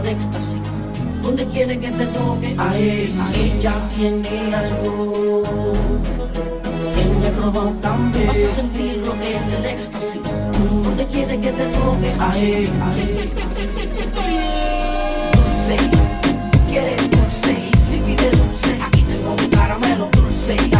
de éxtasis. Donde quiere que te toque, a él, ella, ella tiene algo que me provoca. Vas a sentir lo que es el éxtasis. Donde quiere que te toque, a ella. Dulce, quiere dulce. Y si pide dulce, aquí tengo un caramelo dulce.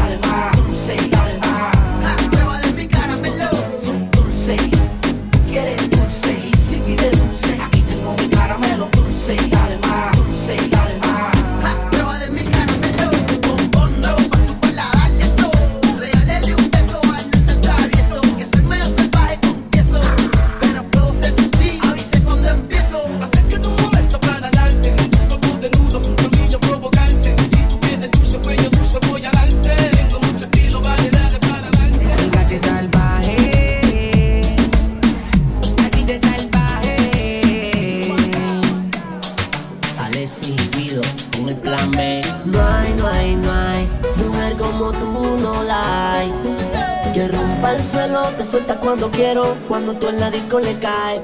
cuando tú en la disco le cae,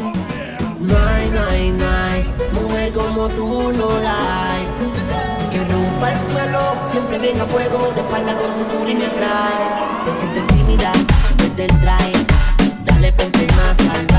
No hay, no hay, no hay, mujer como tú no la hay. Que rompa el suelo, siempre venga fuego, de espalda con su cura y me trae. Te sientes tímida, vete el traje, dale ponte más al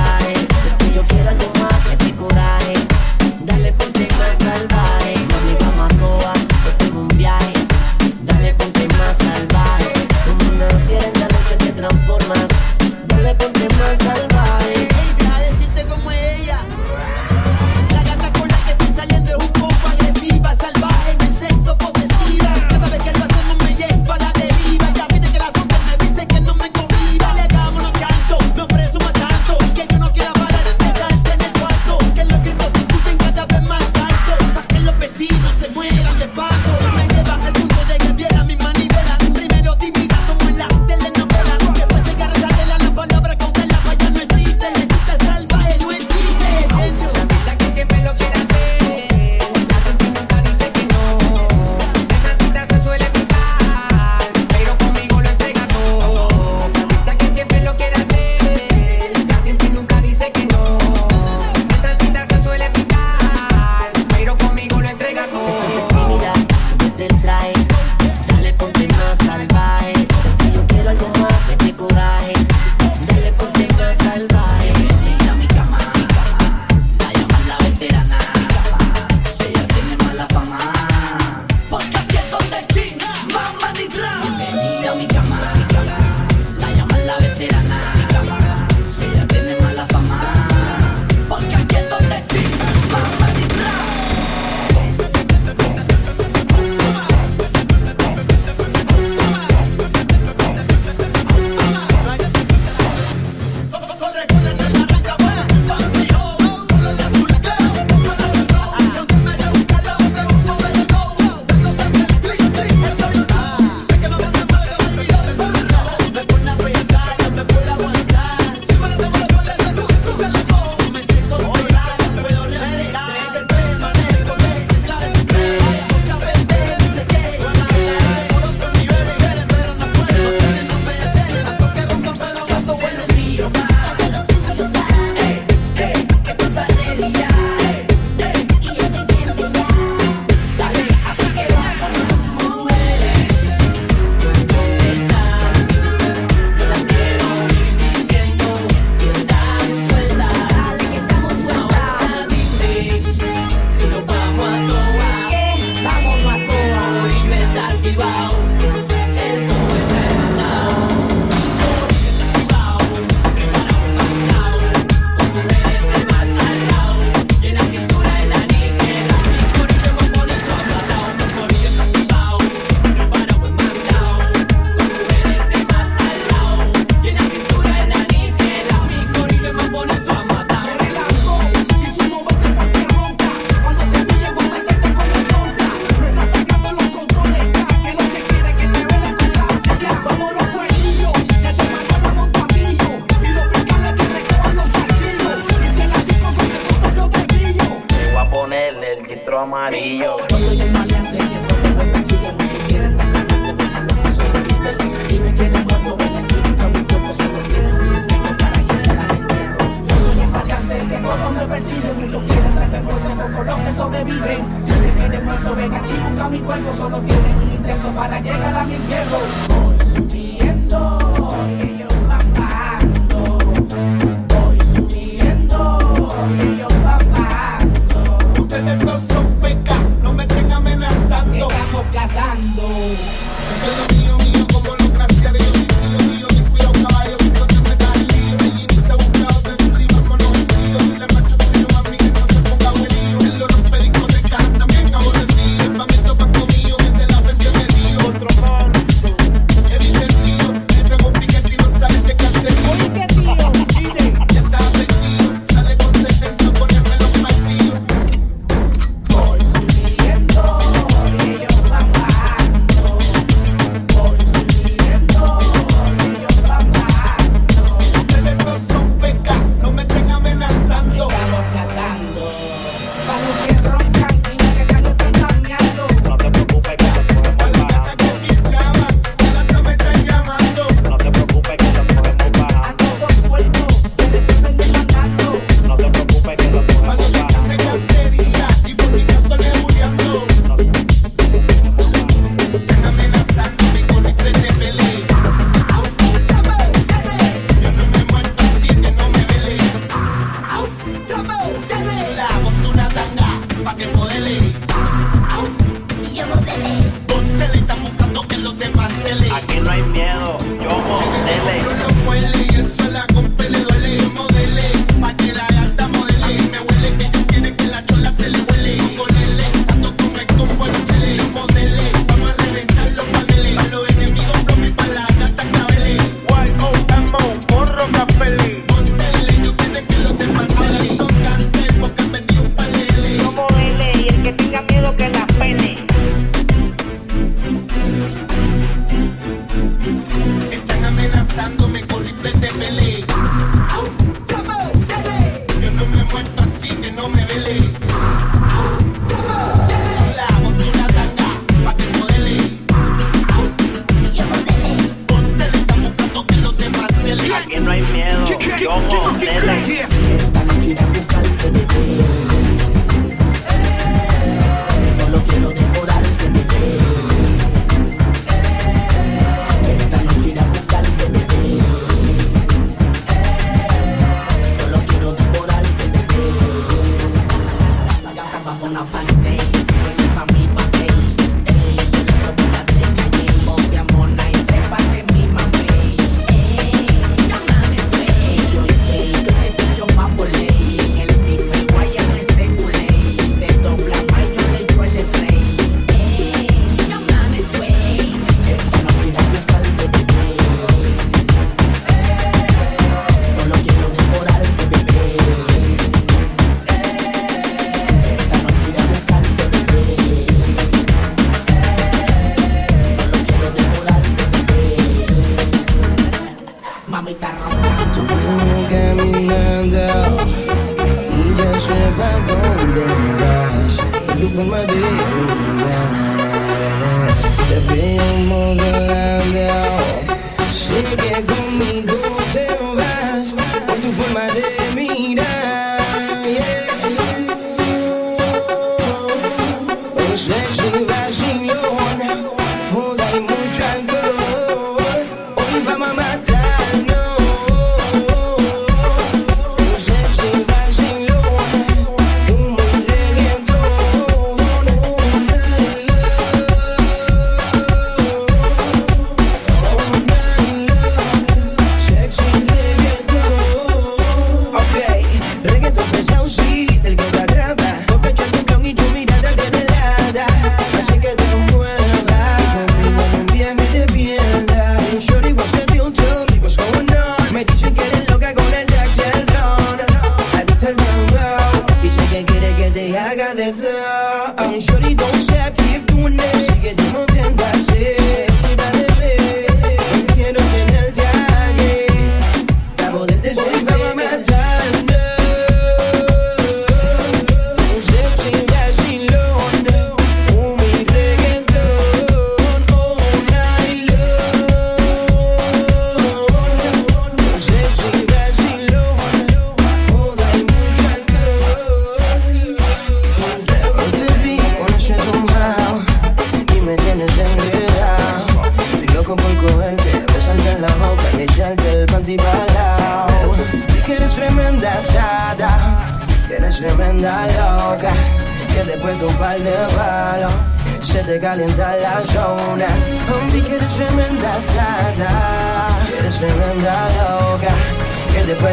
now. sure he don't stop, keep doing that. She get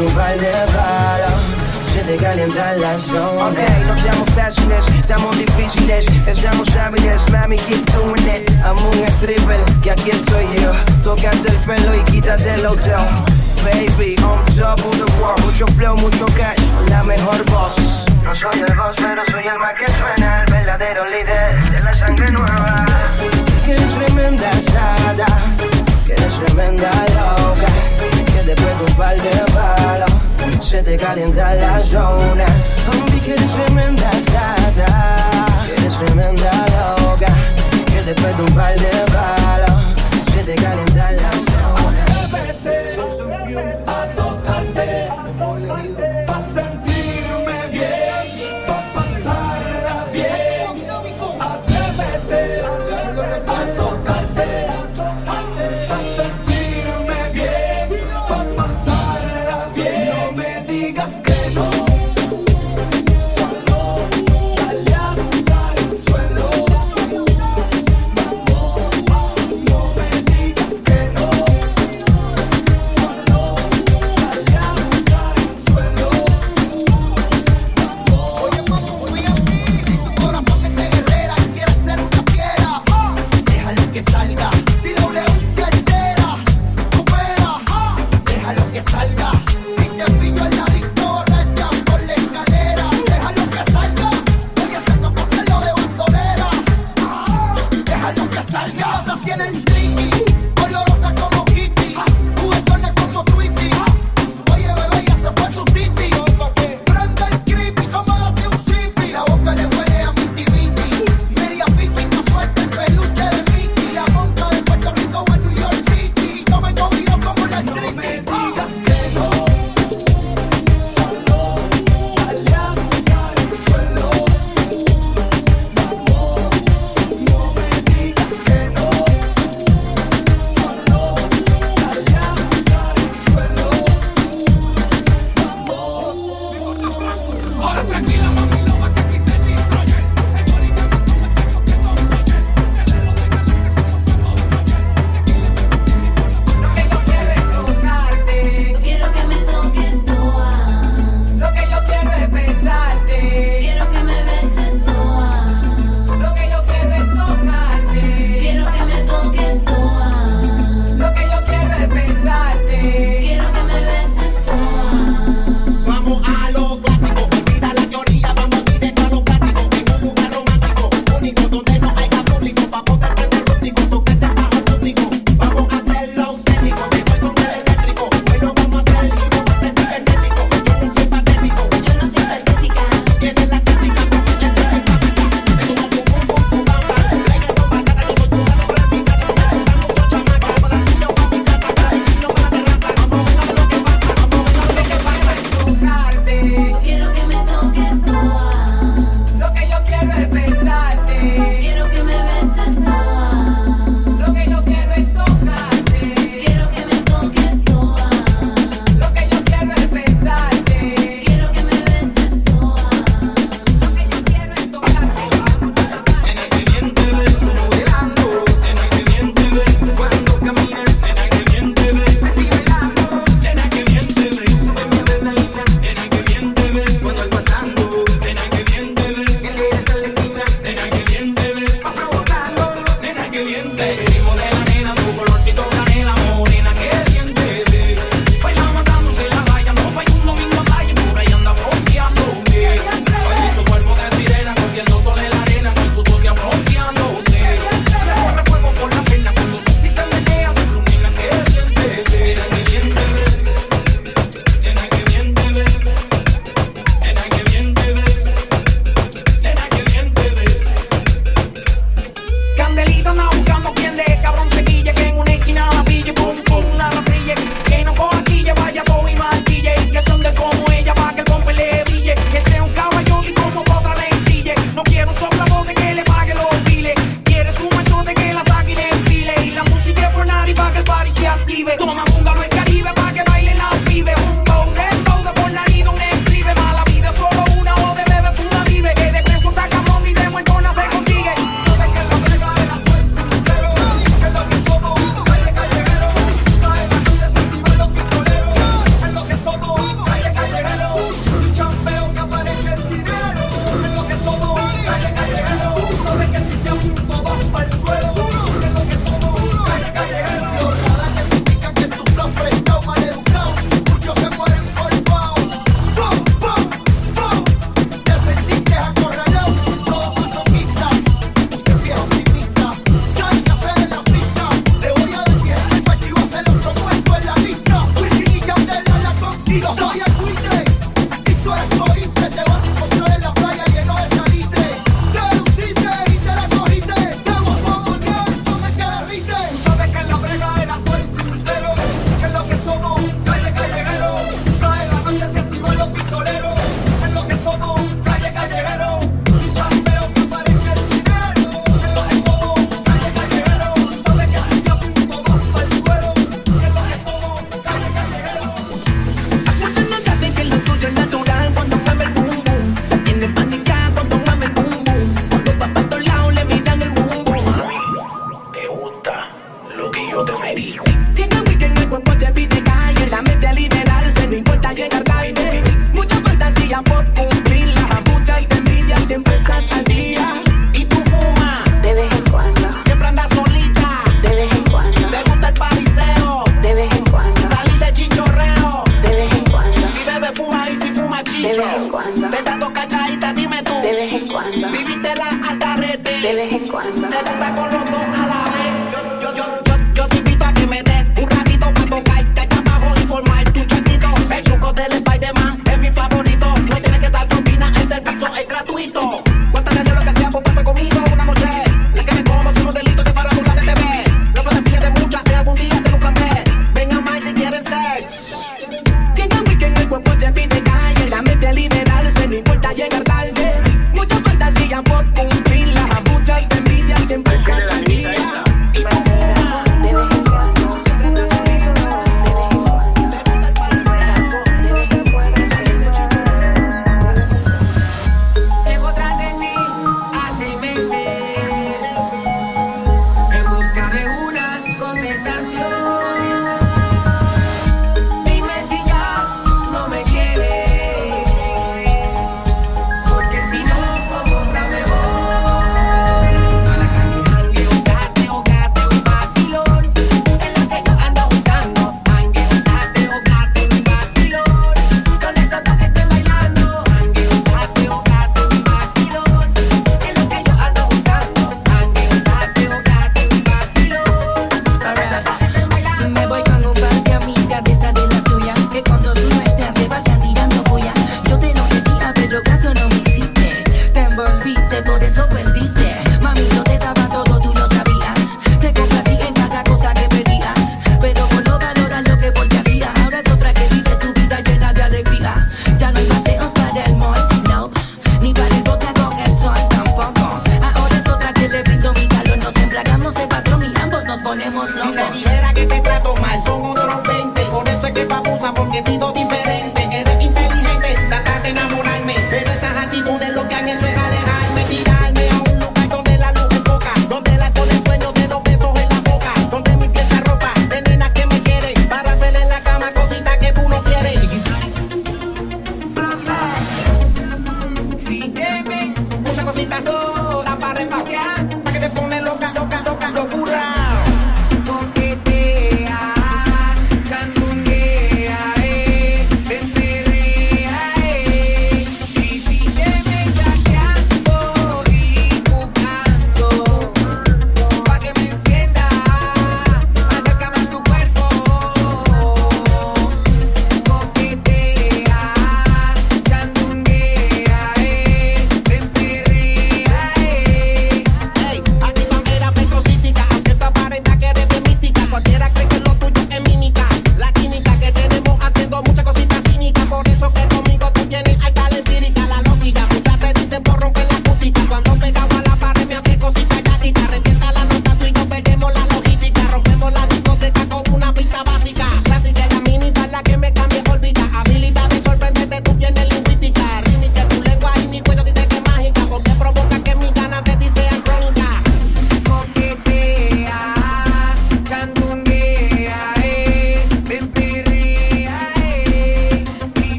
con un par de balas se te calientan las zonas. Ok, no seamos fáciles, estamos difíciles, estamos hábiles, mami, keep doing it. Amo un stripper, que aquí estoy yo. Tócate el pelo y quítate el hotel. Baby, on top of the world, mucho flow, mucho cash, la mejor voz. No soy el boss, pero soy el más que suena, el verdadero líder de la sangre nueva. Que eres tremenda asada, que eres tremenda loca que te puedo par de bala Se te calienta la zona. Vi que eres tremenda sata. Que eres tremenda loca. Que te puedo par de bala Se te calienta la zona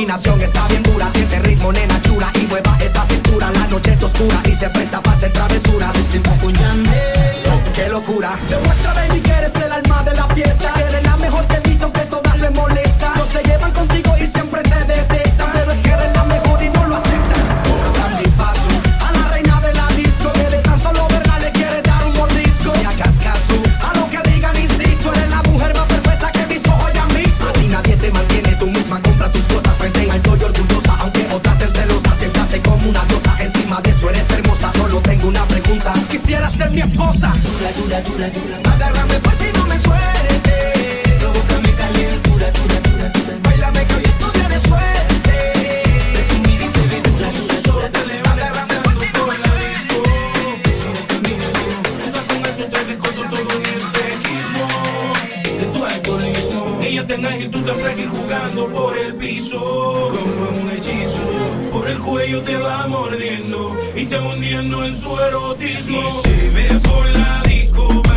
combinación está bien dura. Siente ritmo, nena chula y mueva esa cintura. La noche está oscura y se presta para hacer travesuras. Estoy oh, qué locura. Demuéstrame baby que eres el alma de la fiesta. Eres la mejor que he visto que todas le molesta. No se llevan contigo y siempre ser mi esposa. Dura, dura, dura, dura. Agárrame fuerte y no me sueltes. frágil, tú tan frágil jugando por el piso como un hechizo. Por el cuello te va mordiendo y te hundiendo en su erotismo. Y si me por la disco.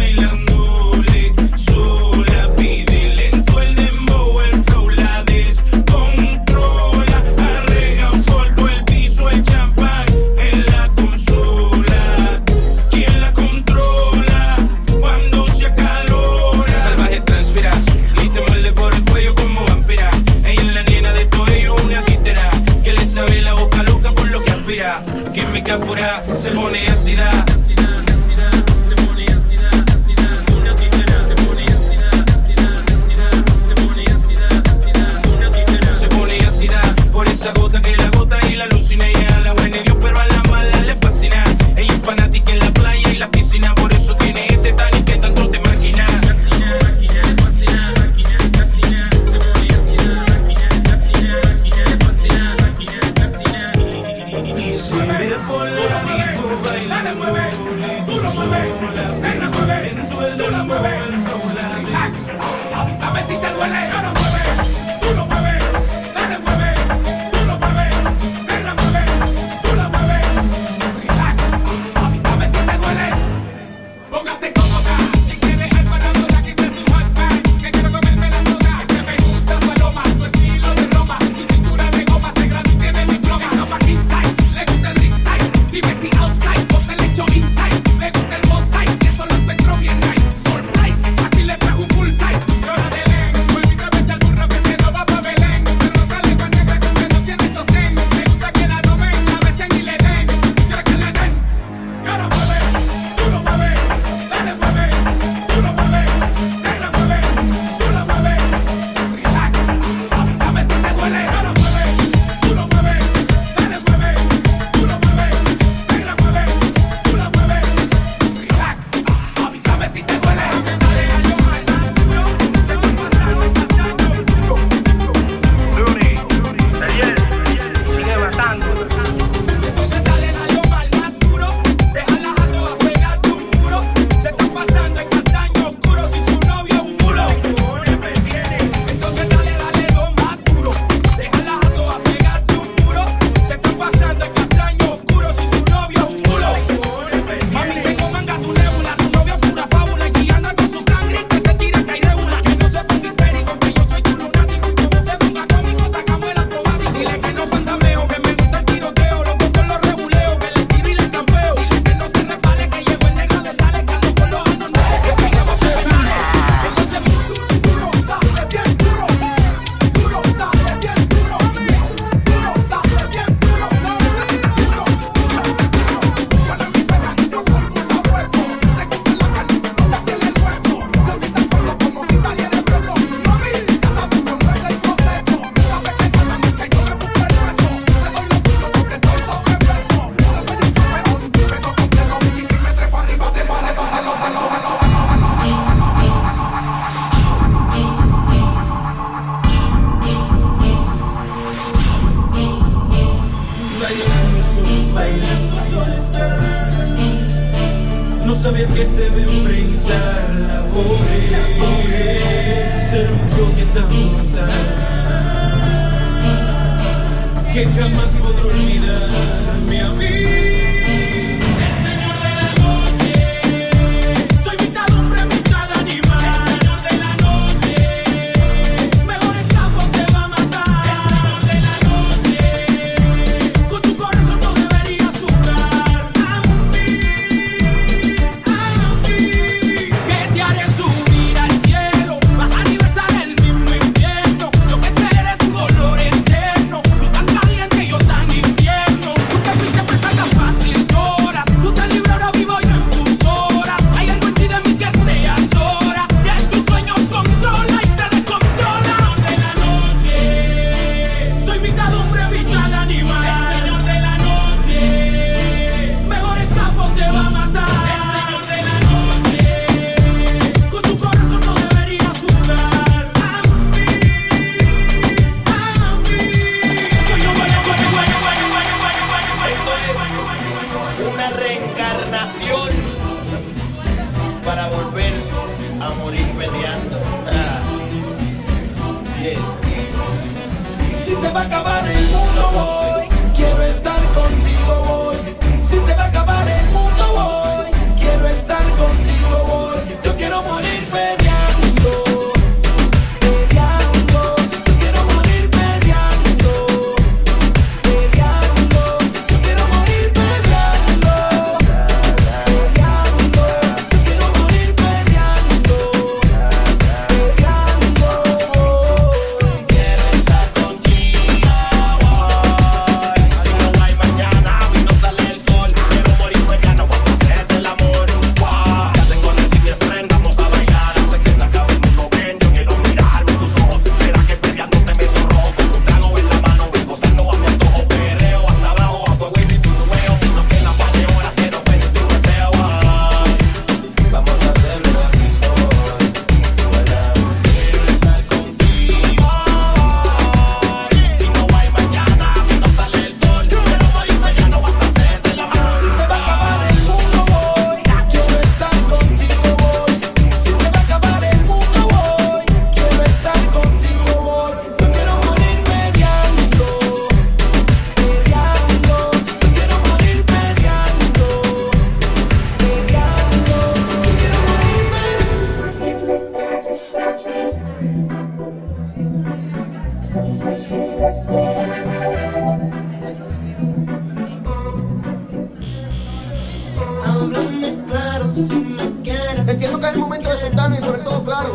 Entiendo que es el momento de sentarme y poner todo claro.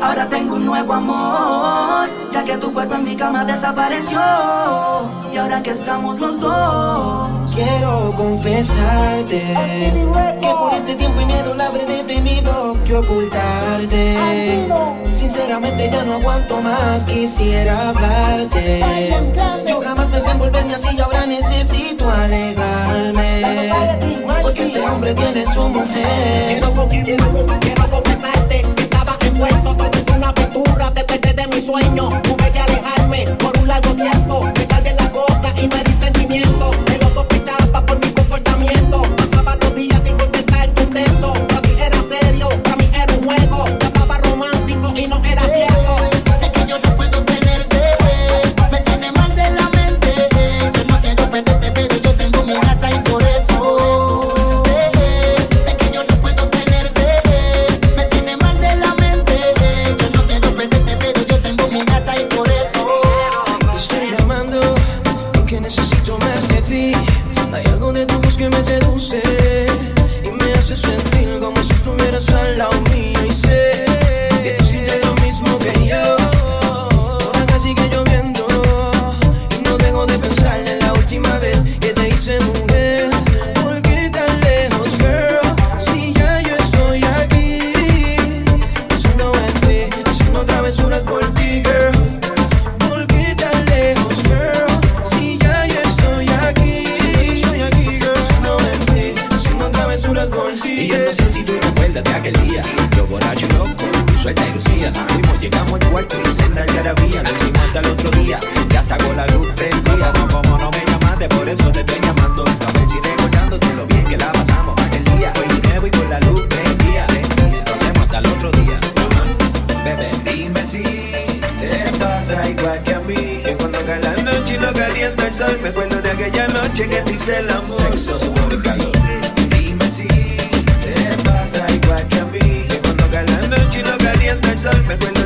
Ahora tengo un nuevo amor, ya que tu cuerpo en mi cama desapareció. Y ahora que estamos los dos, quiero confesarte que por este tiempo y miedo la habré tenido que ocultarte. Sinceramente ya no aguanto más, quisiera hablarte. Yo jamás pensé envolverme así y ahora necesito alejarme. Porque este hombre tiene su mujer no de mi sueño. Tuve que alejarme por un largo tiempo. Me salen las cosas y me di sentimiento. me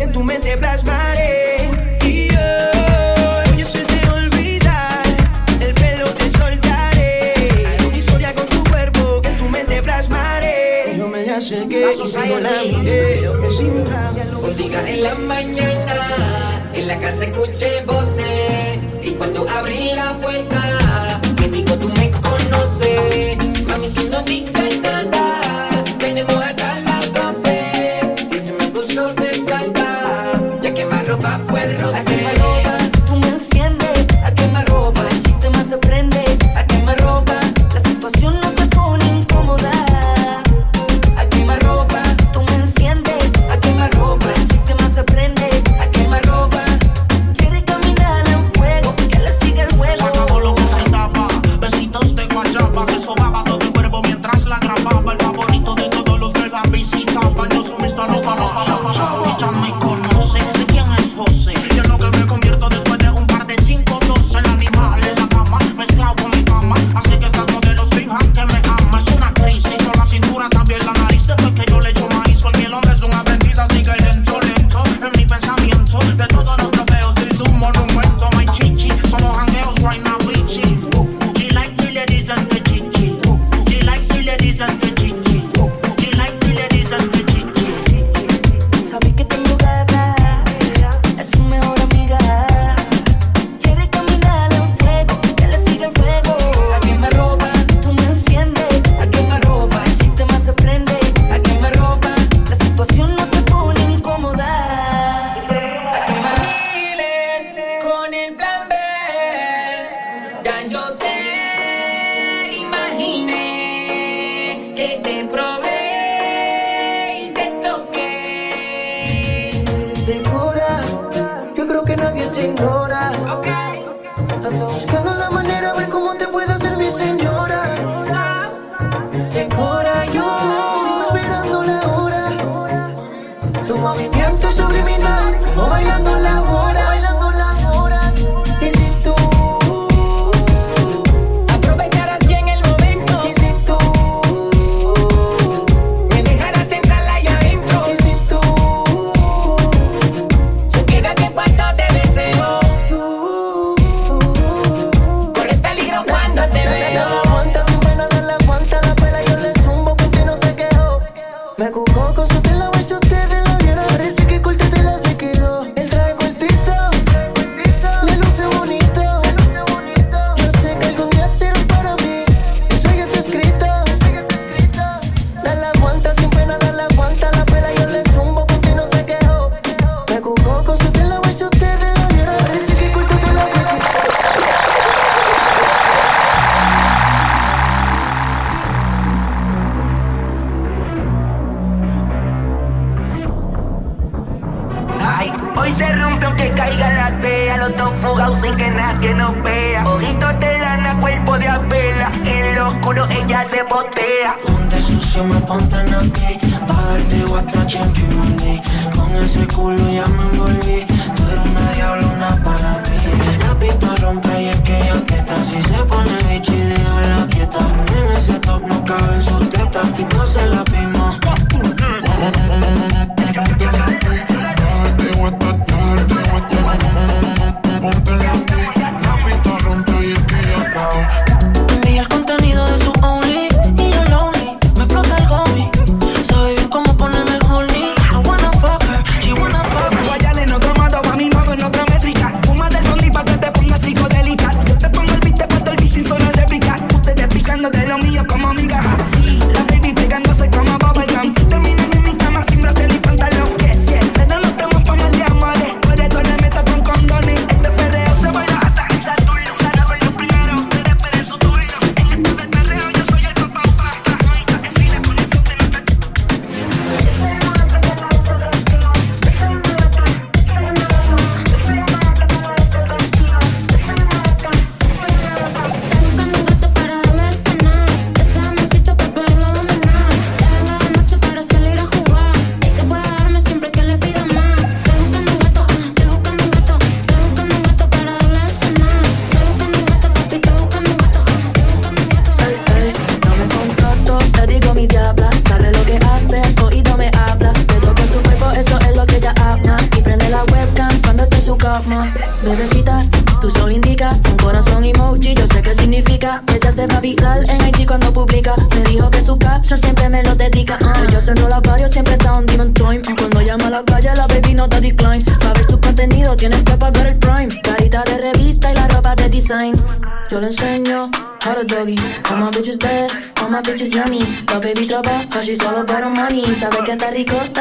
en tu mente plasmaré. Y yo, yo se te olvidar, el pelo te soltaré. Haré historia con tu cuerpo en tu mente plasmaré. Yo me acerqué y sigo la miré, sin en la mañana, en la casa escuché voces. Y cuando abrí la puerta,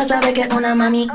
está rico, sabe que una mami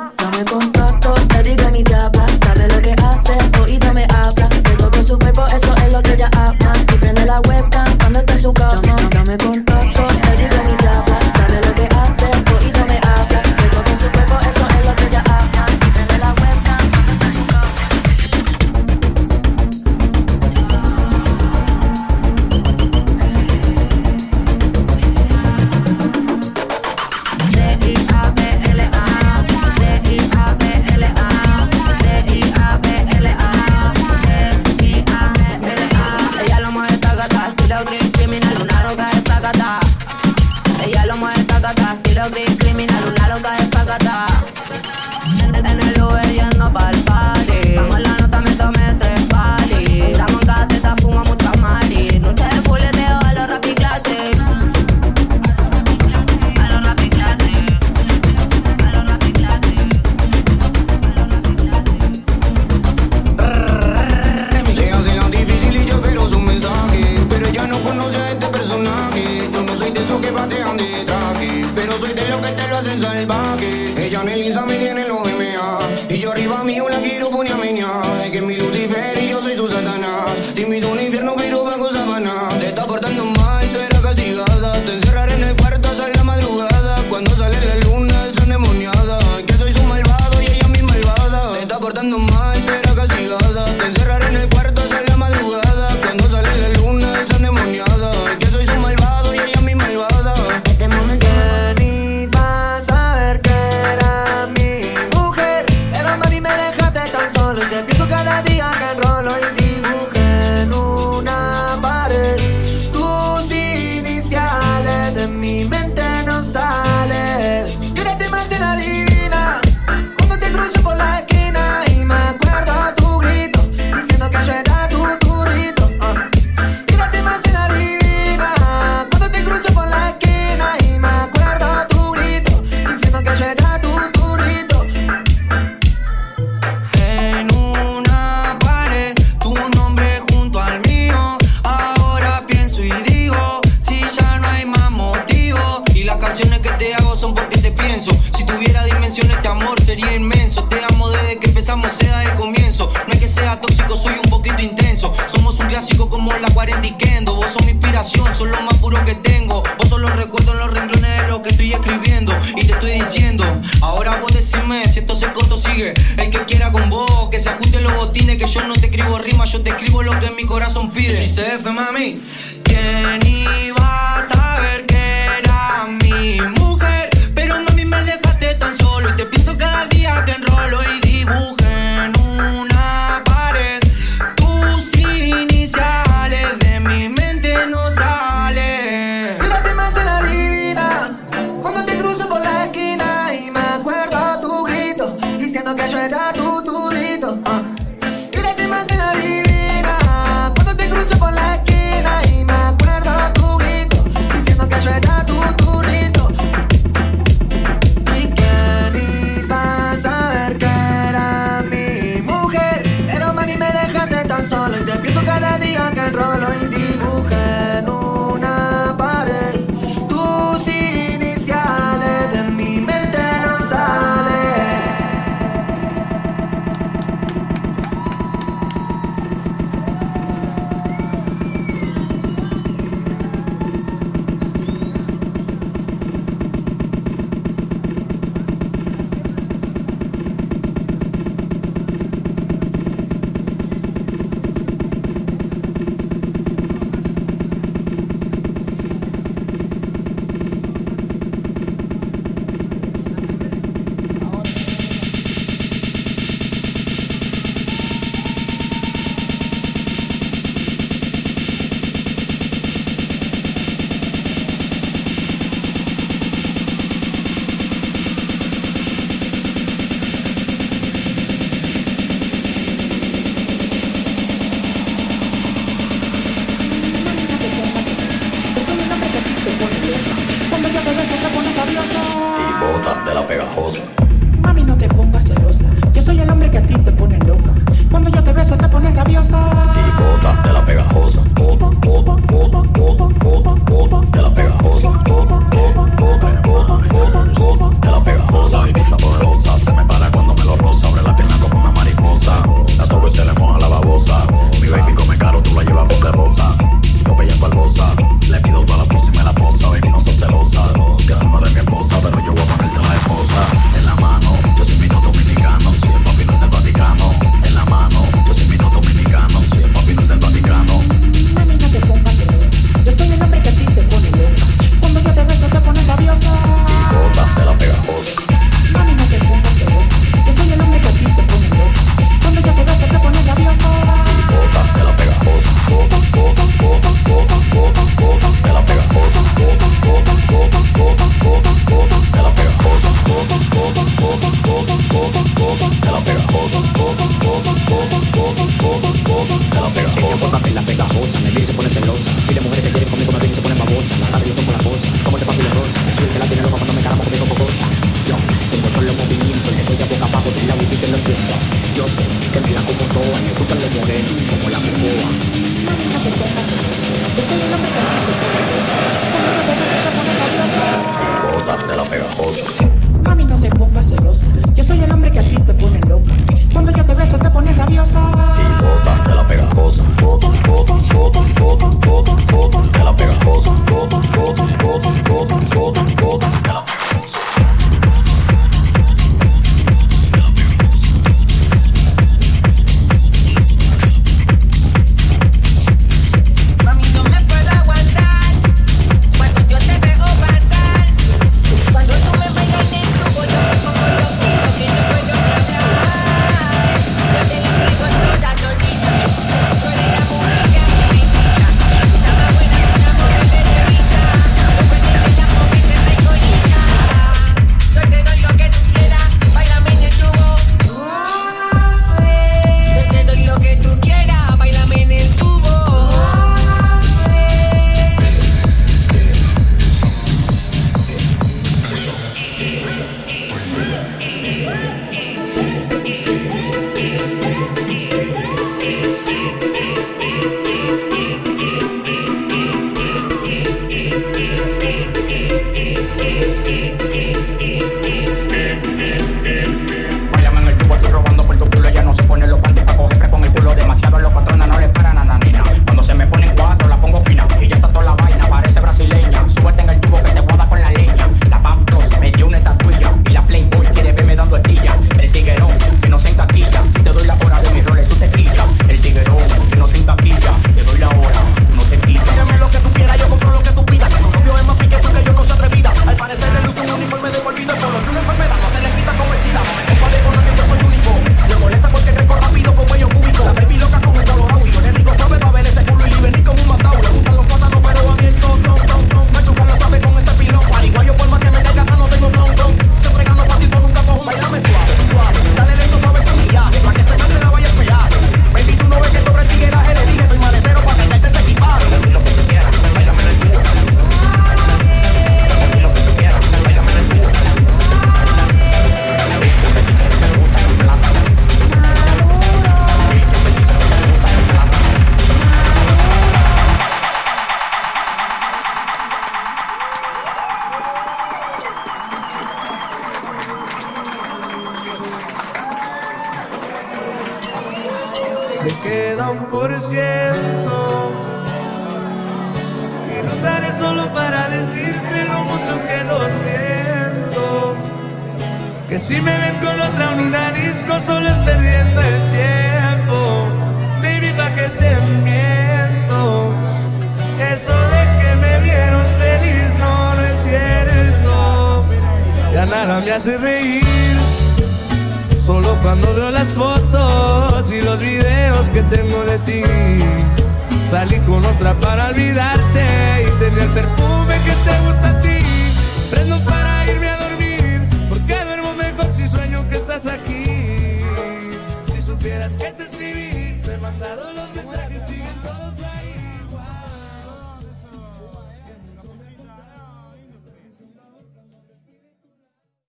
se fue, mami. ¿Quién